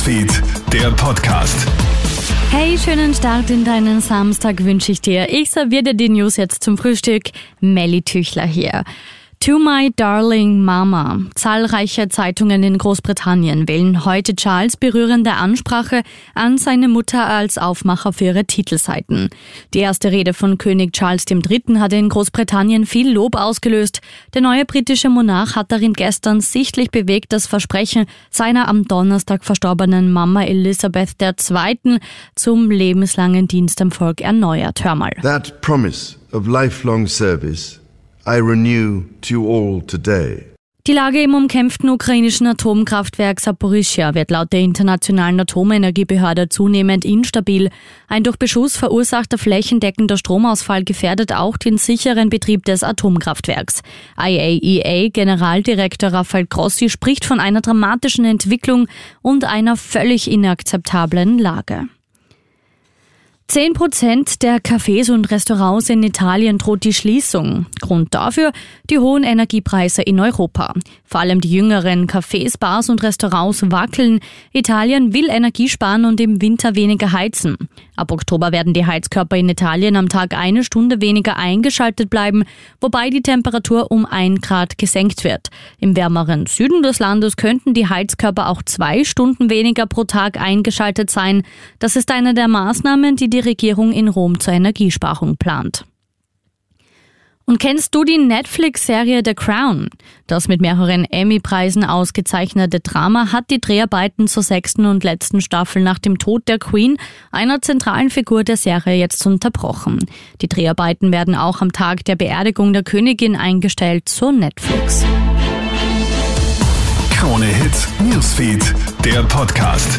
Newsfeed, der Podcast. Hey, schönen Start in deinen Samstag wünsche ich dir. Ich serviere dir die News jetzt zum Frühstück. Melly Tüchler hier. To My Darling Mama. Zahlreiche Zeitungen in Großbritannien wählen heute Charles berührende Ansprache an seine Mutter als Aufmacher für ihre Titelseiten. Die erste Rede von König Charles III. hatte in Großbritannien viel Lob ausgelöst. Der neue britische Monarch hat darin gestern sichtlich bewegt, das Versprechen seiner am Donnerstag verstorbenen Mama Elisabeth II. zum lebenslangen Dienst am Volk erneuert. Hör mal. That promise of lifelong service I renew to all today. Die Lage im umkämpften ukrainischen Atomkraftwerk Saporischia wird laut der Internationalen Atomenergiebehörde zunehmend instabil. Ein durch Beschuss verursachter flächendeckender Stromausfall gefährdet auch den sicheren Betrieb des Atomkraftwerks. IAEA-Generaldirektor Rafael Grossi spricht von einer dramatischen Entwicklung und einer völlig inakzeptablen Lage. Zehn Prozent der Cafés und Restaurants in Italien droht die Schließung. Grund dafür die hohen Energiepreise in Europa. Vor allem die jüngeren Cafés, Bars und Restaurants wackeln. Italien will Energie sparen und im Winter weniger heizen. Ab Oktober werden die Heizkörper in Italien am Tag eine Stunde weniger eingeschaltet bleiben, wobei die Temperatur um ein Grad gesenkt wird. Im wärmeren Süden des Landes könnten die Heizkörper auch zwei Stunden weniger pro Tag eingeschaltet sein. Das ist eine der Maßnahmen, die die Regierung in Rom zur Energiesparung plant. Und kennst du die Netflix-Serie The Crown? Das mit mehreren Emmy-Preisen ausgezeichnete Drama hat die Dreharbeiten zur sechsten und letzten Staffel nach dem Tod der Queen, einer zentralen Figur der Serie, jetzt unterbrochen. Die Dreharbeiten werden auch am Tag der Beerdigung der Königin eingestellt zur Netflix. Krone Hits, Newsfeed, der Podcast.